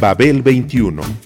Babel 21.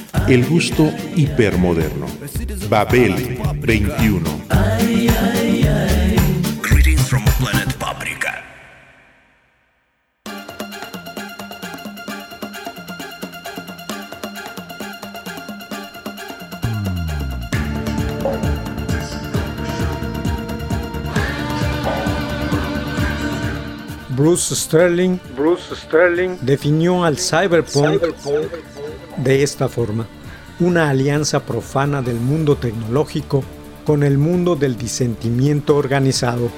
El gusto hipermoderno. Babel 21. Ay, ay, ay. Greetings from planet Paprika. Bruce Sterling, Bruce Sterling definió al cyberpunk de esta forma, una alianza profana del mundo tecnológico con el mundo del disentimiento organizado.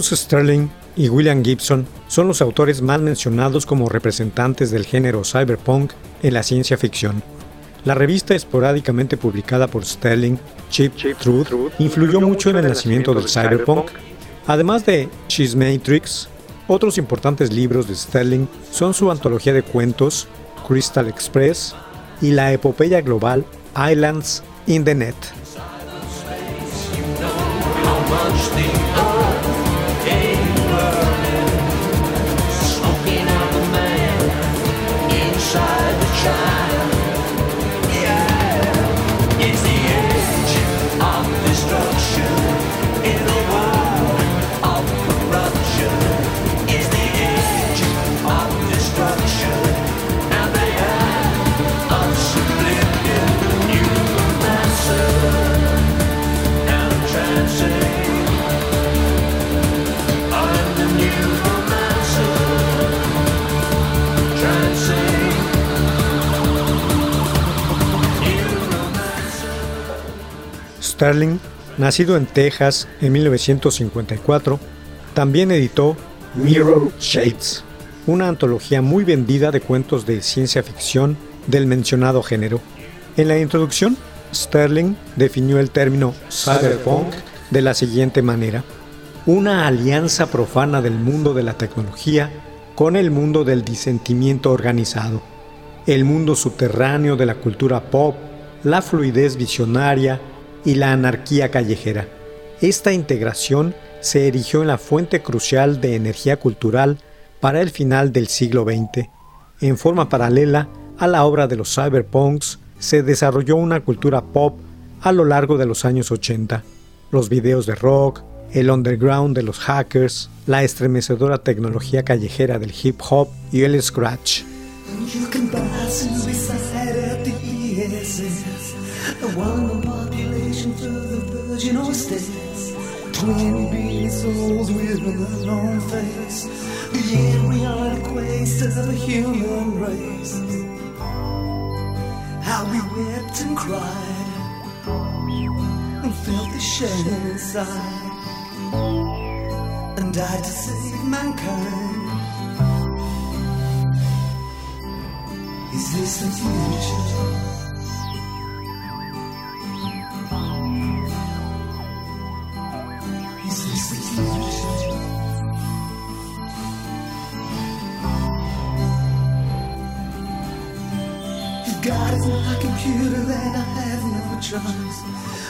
Bruce Sterling y William Gibson son los autores más mencionados como representantes del género cyberpunk en la ciencia ficción. La revista esporádicamente publicada por Sterling, Cheap, Truth, influyó mucho en el nacimiento del cyberpunk. Además de She's Matrix, otros importantes libros de Sterling son su antología de cuentos, Crystal Express, y la epopeya global Islands in the Net. Sterling, nacido en Texas en 1954, también editó Mirror Shades, una antología muy vendida de cuentos de ciencia ficción del mencionado género. En la introducción, Sterling definió el término cyberpunk de la siguiente manera: una alianza profana del mundo de la tecnología con el mundo del disentimiento organizado. el mundo subterráneo de la cultura pop, la fluidez visionaria y la anarquía callejera. Esta integración se erigió en la fuente crucial de energía cultural para el final del siglo XX. En forma paralela a la obra de los cyberpunks, se desarrolló una cultura pop a lo largo de los años 80. Los videos de rock, el underground de los hackers, la estremecedora tecnología callejera del hip hop y el scratch. population through the virgin or states. Twin being souls with an unknown face. the we are the of the human race. How we wept and cried and felt the shame inside. And died to save mankind. Is this the future? Have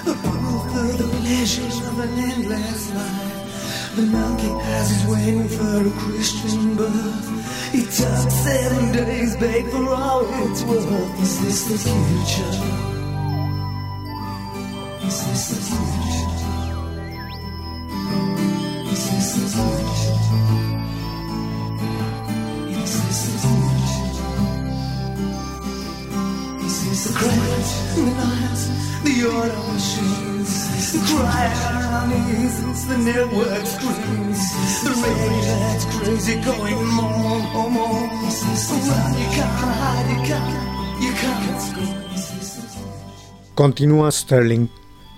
no. A proof of the pleasures of an endless life. The monkey has his waiting for a Christian birth. It took seven days, begged for all it's worth. Is this the future? Is this the future? Is this the future? Crash, the the machines, on the network the crazy going? Continúa Sterling.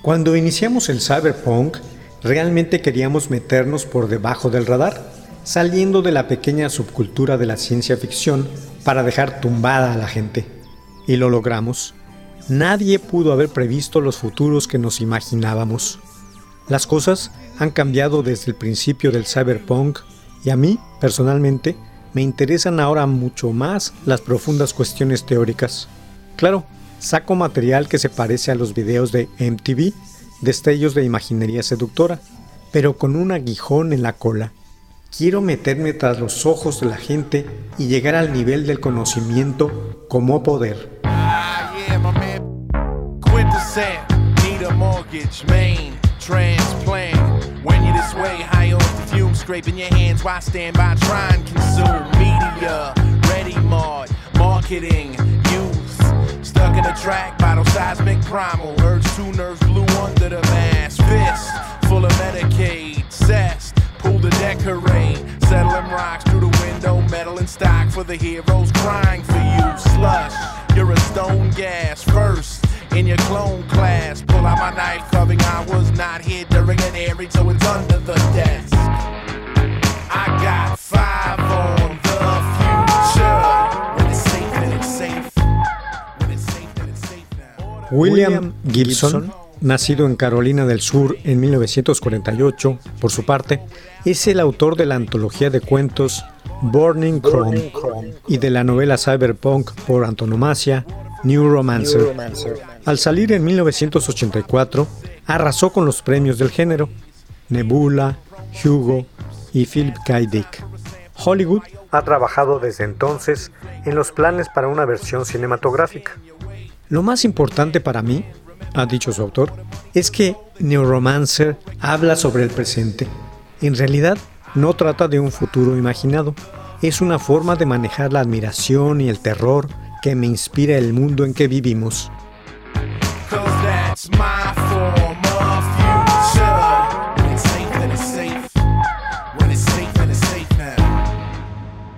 Cuando iniciamos el cyberpunk, realmente queríamos meternos por debajo del radar, saliendo de la pequeña subcultura de la ciencia ficción para dejar tumbada a la gente. Y lo logramos. Nadie pudo haber previsto los futuros que nos imaginábamos. Las cosas han cambiado desde el principio del cyberpunk y a mí, personalmente, me interesan ahora mucho más las profundas cuestiones teóricas. Claro, saco material que se parece a los videos de MTV, destellos de imaginería seductora, pero con un aguijón en la cola. Quiero meterme tras los ojos de la gente y llegar al nivel del conocimiento como poder. Quintessent. Need a mortgage, main transplant. When you're this way, high off the fume, scraping your hands Why stand by, trying consume media, ready mod, marketing, youth. Stuck in a track, bottle seismic primal. Urge two nerves blue under the mask. Fist full of Medicaid, zest. Pull to decorate, settling rocks through the window, metal and stock for the heroes crying for you. Slush, you're a stone gas first in your clone class. Pull out my knife, covering I was not here during an airing, so it's under the desk. I got five on the future. When it's safe, then it's safe. When it's safe, then it's safe now. William Gibson, nacido en Carolina del Sur en 1948, por su parte, es el autor de la antología de cuentos Burning Chrome y de la novela cyberpunk por antonomasia New Romancer. Al salir en 1984, arrasó con los premios del género Nebula, Hugo y Philip K. Dick. Hollywood ha trabajado desde entonces en los planes para una versión cinematográfica. Lo más importante para mí, ha dicho su autor, es que Neuromancer habla sobre el presente. En realidad, no trata de un futuro imaginado. Es una forma de manejar la admiración y el terror que me inspira el mundo en que vivimos. My form of future. When it's safe, then it's safe. When it's safe, then it's safe now.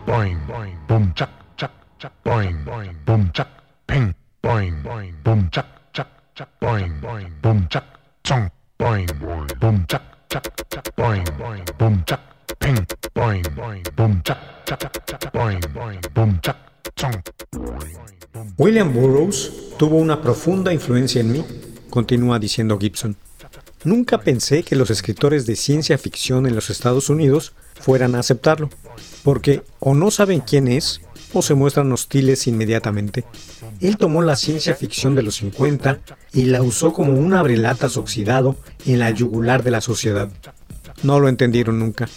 boing, boing, boom, chuck, chuck, chuck, boing, boing, boom, chuck, ping, boing, boing, boom, chuck, chuck, chuck, boing, boing, boom, chuck, chong, boing, boing, boom, chuck, chuck, chuck, boing, boing, boom, chuck, ping, boing, boing, boom, chuck, chuck, chuck, chuck, boing, boing, boom, chuck, chong, boing, boom, William Burroughs tuvo una profunda influencia en mí, continúa diciendo Gibson. Nunca pensé que los escritores de ciencia ficción en los Estados Unidos fueran a aceptarlo, porque o no saben quién es, o se muestran hostiles inmediatamente. Él tomó la ciencia ficción de los 50 y la usó como un abrelatas oxidado en la yugular de la sociedad. No lo entendieron nunca.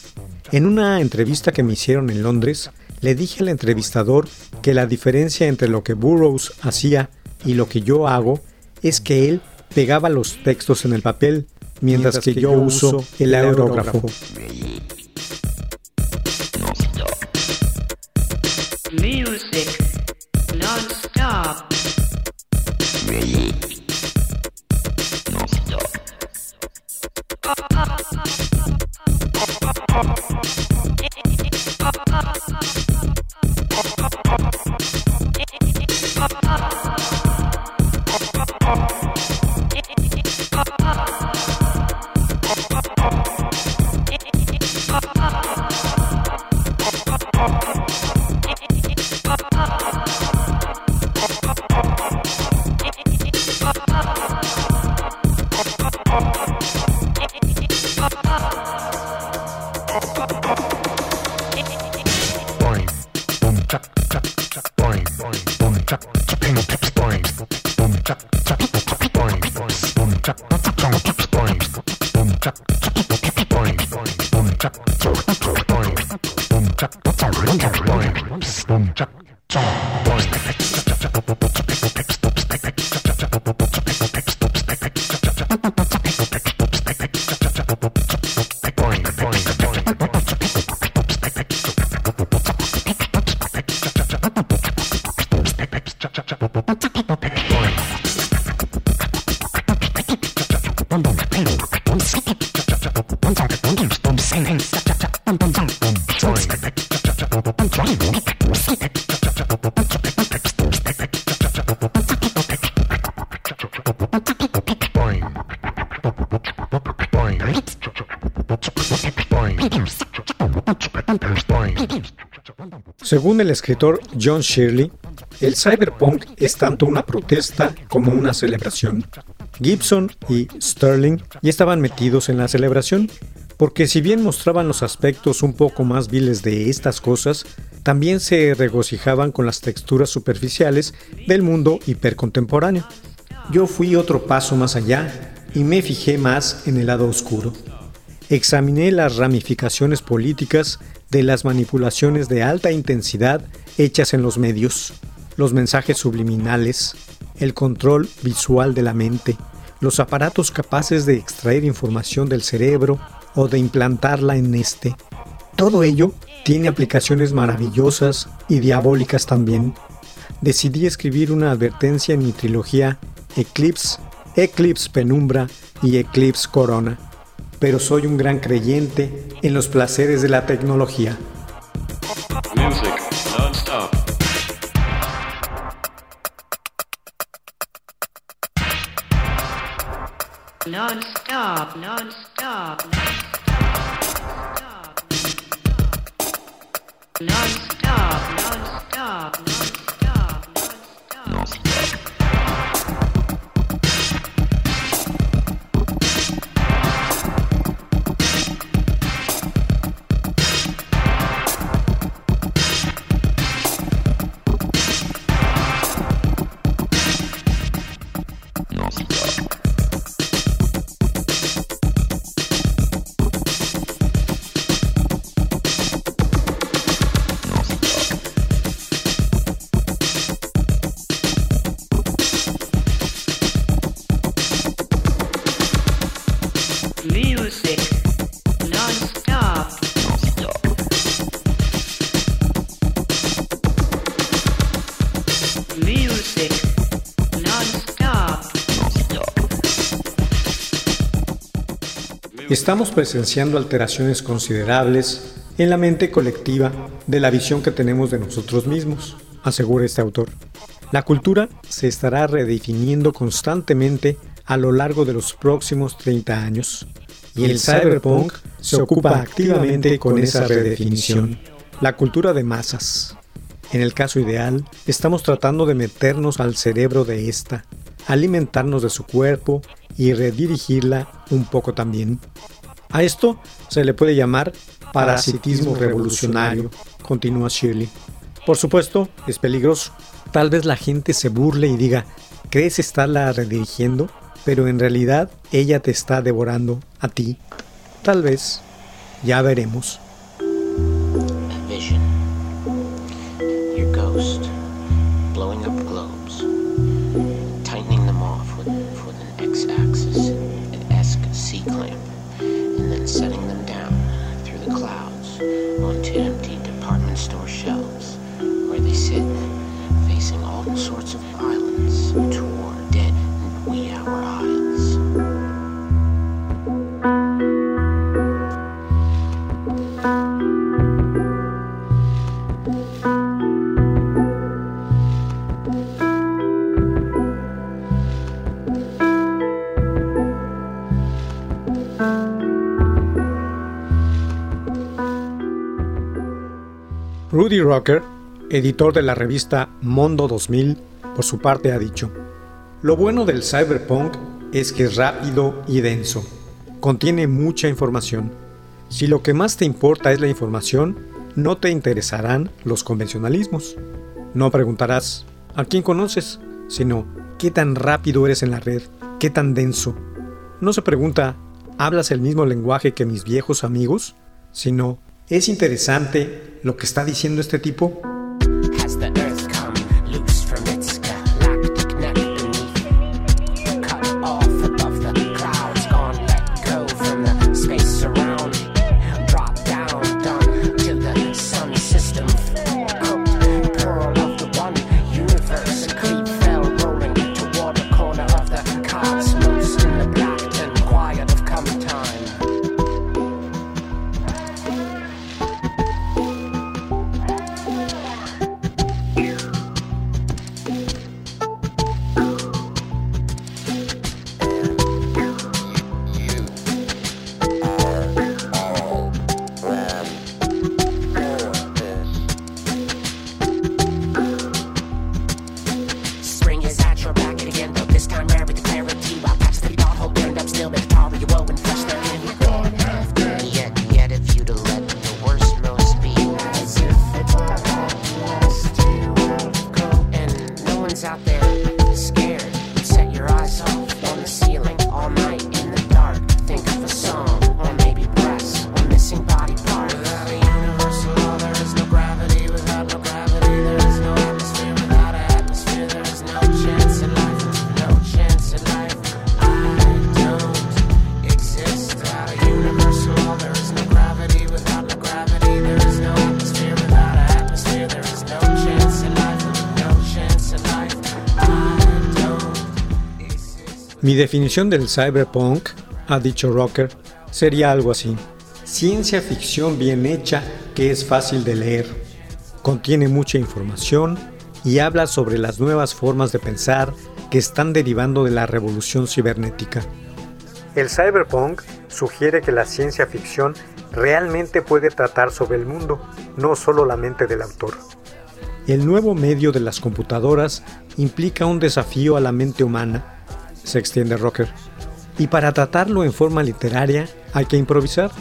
En una entrevista que me hicieron en Londres, le dije al entrevistador que la diferencia entre lo que Burroughs hacía y lo que yo hago es que él pegaba los textos en el papel, mientras, que, yo, uso el aerógrafo. Según el escritor John Shirley, el cyberpunk es tanto una protesta como una celebración. Gibson y Sterling ya estaban metidos en la celebración, porque si bien mostraban los aspectos un poco más viles de estas cosas, también se regocijaban con las texturas superficiales del mundo hipercontemporáneo. Yo fui otro paso más allá y me fijé más en el lado oscuro. Examiné las ramificaciones políticas de las manipulaciones de alta intensidad hechas en los medios, los mensajes subliminales, el control visual de la mente, los aparatos capaces de extraer información del cerebro o de implantarla en este. Todo ello tiene aplicaciones maravillosas y diabólicas también. Decidí escribir una advertencia en mi trilogía Eclipse, Eclipse Penumbra y Eclipse Corona, pero soy un gran creyente en los placeres de la tecnología. Music non-stop. Non-stop, non-stop, non-stop. Non-stop, Estamos presenciando alteraciones considerables en la mente colectiva de la visión que tenemos de nosotros mismos, asegura este autor. La cultura se estará redefiniendo constantemente a lo largo de los próximos 30 años, y el cyberpunk se ocupa activamente con esa redefinición. La cultura de masas. En el caso ideal, estamos tratando de meternos al cerebro de esta, alimentarnos de su cuerpo y redirigirla un poco también. A esto se le puede llamar parasitismo revolucionario, continúa Shirley. Por supuesto, es peligroso. Tal vez la gente se burle y diga, ¿crees estarla redirigiendo? Pero en realidad ella te está devorando a ti. Tal vez. Ya veremos. Rudy Rocker, editor de la revista Mondo 2000, por su parte ha dicho, Lo bueno del cyberpunk es que es rápido y denso. Contiene mucha información. Si lo que más te importa es la información, no te interesarán los convencionalismos. No preguntarás, ¿a quién conoces? Sino, ¿qué tan rápido eres en la red? ¿Qué tan denso? No se pregunta, ¿hablas el mismo lenguaje que mis viejos amigos? Sino, ¿es interesante lo que está diciendo este tipo? Mi definición del cyberpunk, ha dicho Rocker, sería algo así. Ciencia ficción bien hecha que es fácil de leer. Contiene mucha información y habla sobre las nuevas formas de pensar que están derivando de la revolución cibernética. El cyberpunk sugiere que la ciencia ficción realmente puede tratar sobre el mundo, no solo la mente del autor. El nuevo medio de las computadoras implica un desafío a la mente humana, se extiende Rocker. Y para tratarlo en forma literaria hay que improvisar,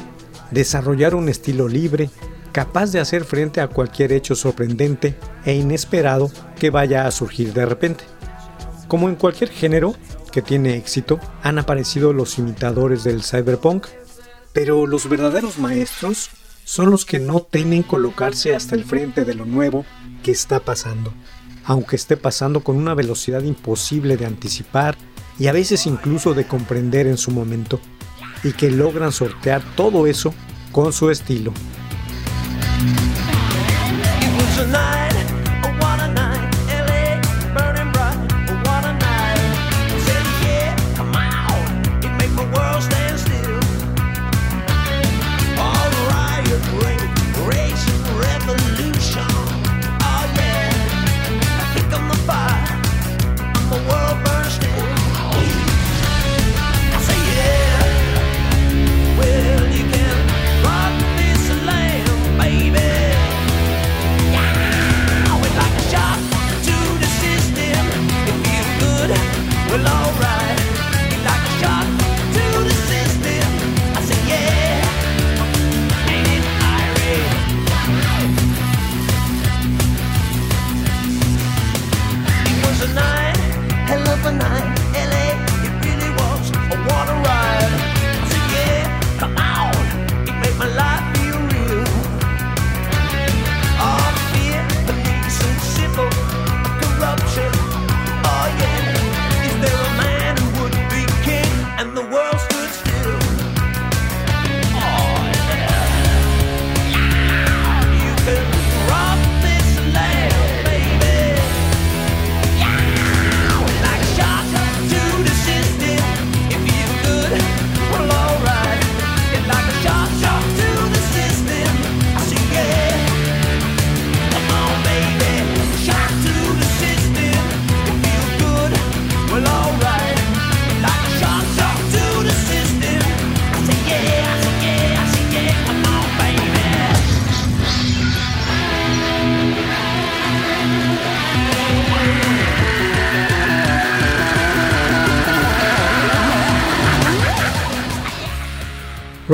desarrollar un estilo libre, capaz de hacer frente a cualquier hecho sorprendente e inesperado que vaya a surgir de repente. Como en cualquier género que tiene éxito, han aparecido los imitadores del cyberpunk, pero los verdaderos maestros son los que no temen colocarse hasta el frente de lo nuevo que está pasando, aunque esté pasando con una velocidad imposible de anticipar y a veces incluso de comprender en su momento, y que logran sortear todo eso con su estilo.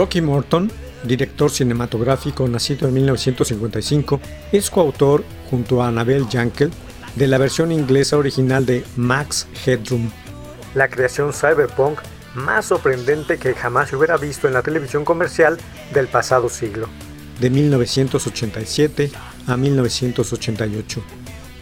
Rocky Morton, director cinematográfico nacido en 1955, es coautor, junto a Annabel Jankel, de la versión inglesa original de Max Headroom, la creación cyberpunk más sorprendente que jamás se hubiera visto en la televisión comercial del pasado siglo, de 1987 a 1988.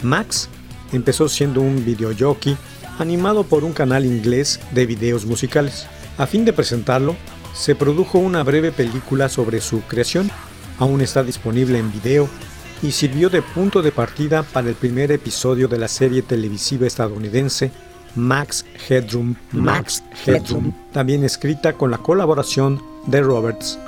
Max empezó siendo un videojockey animado por un canal inglés de videos musicales. A fin de presentarlo, se produjo una breve película sobre su creación, aún está disponible en video y sirvió de punto de partida para el primer episodio de la serie televisiva estadounidense Max Headroom, Max Headroom, también escrita con la colaboración de Roberts.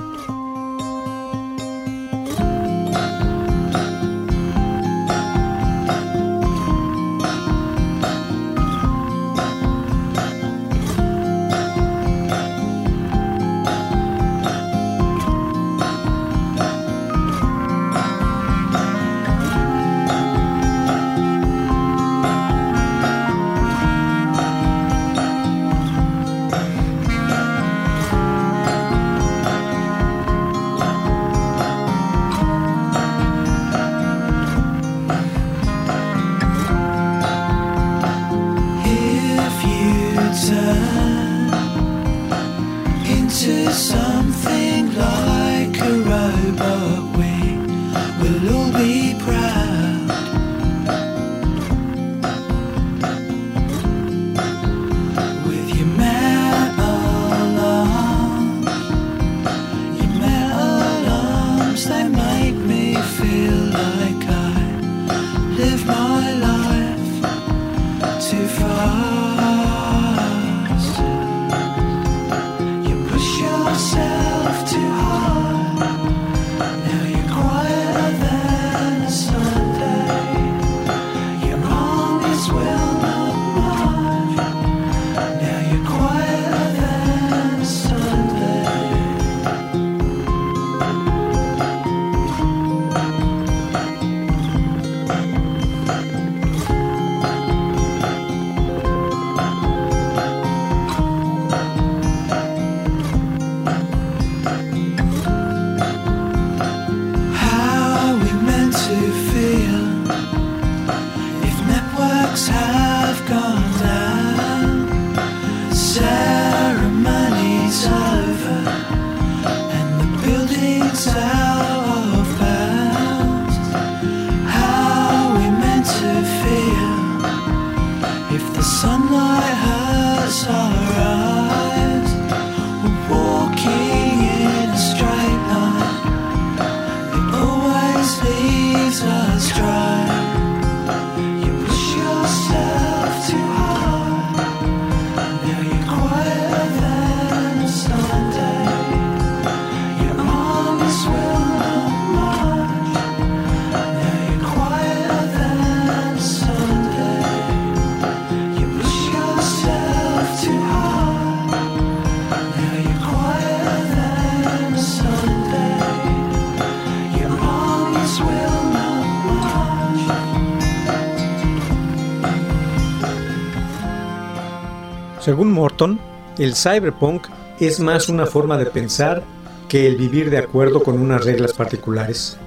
Según Morton, el cyberpunk es más una forma de pensar que el vivir de acuerdo con unas reglas particulares.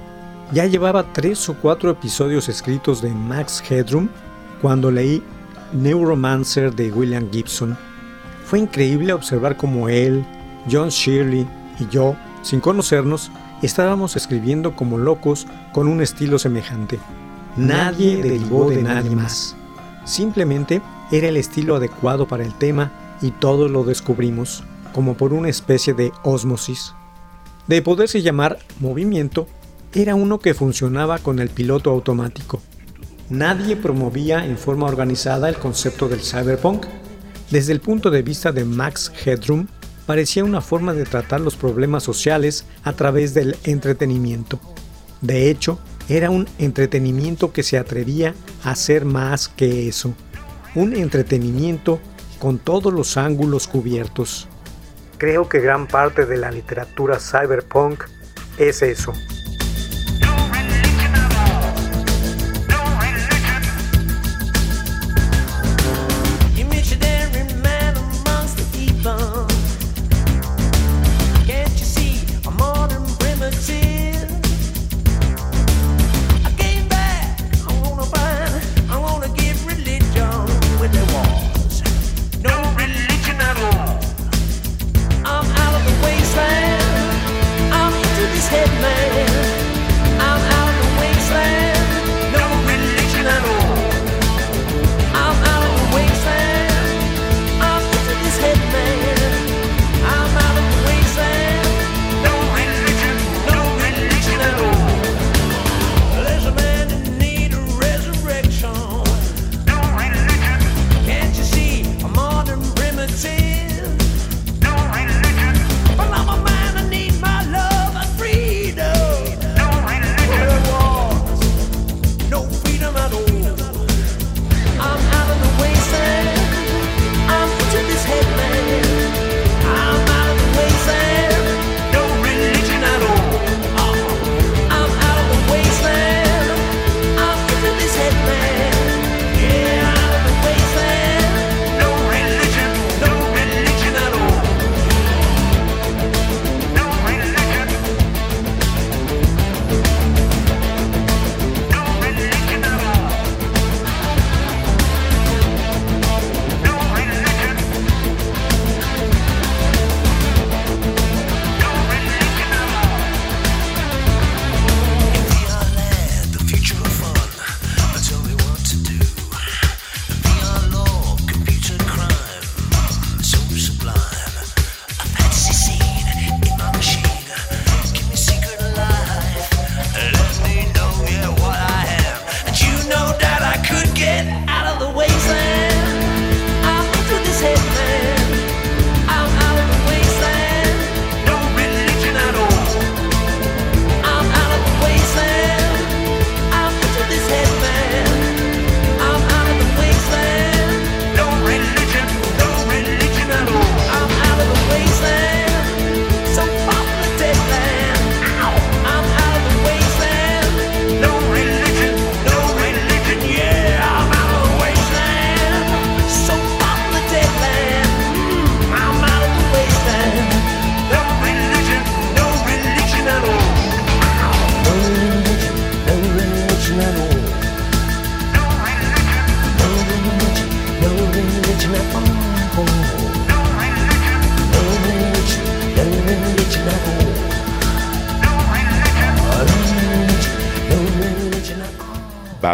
Ya llevaba tres o cuatro episodios escritos de Max Headroom cuando leí Neuromancer de William Gibson. Fue increíble observar cómo él, John Shirley y yo, sin conocernos, estábamos escribiendo como locos con un estilo semejante. Nadie derivó de nadie más. Simplemente era el estilo adecuado para el tema y todos lo descubrimos, como por una especie de ósmosis. De poderse llamar movimiento, era uno que funcionaba con el piloto automático. Nadie promovía en forma organizada el concepto del cyberpunk. Desde el punto de vista de Max Headroom, parecía una forma de tratar los problemas sociales a través del entretenimiento. De hecho, era un entretenimiento que se atrevía a hacer más que eso. Un entretenimiento con todos los ángulos cubiertos. Creo que gran parte de la literatura cyberpunk es eso.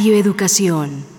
Radio Educación.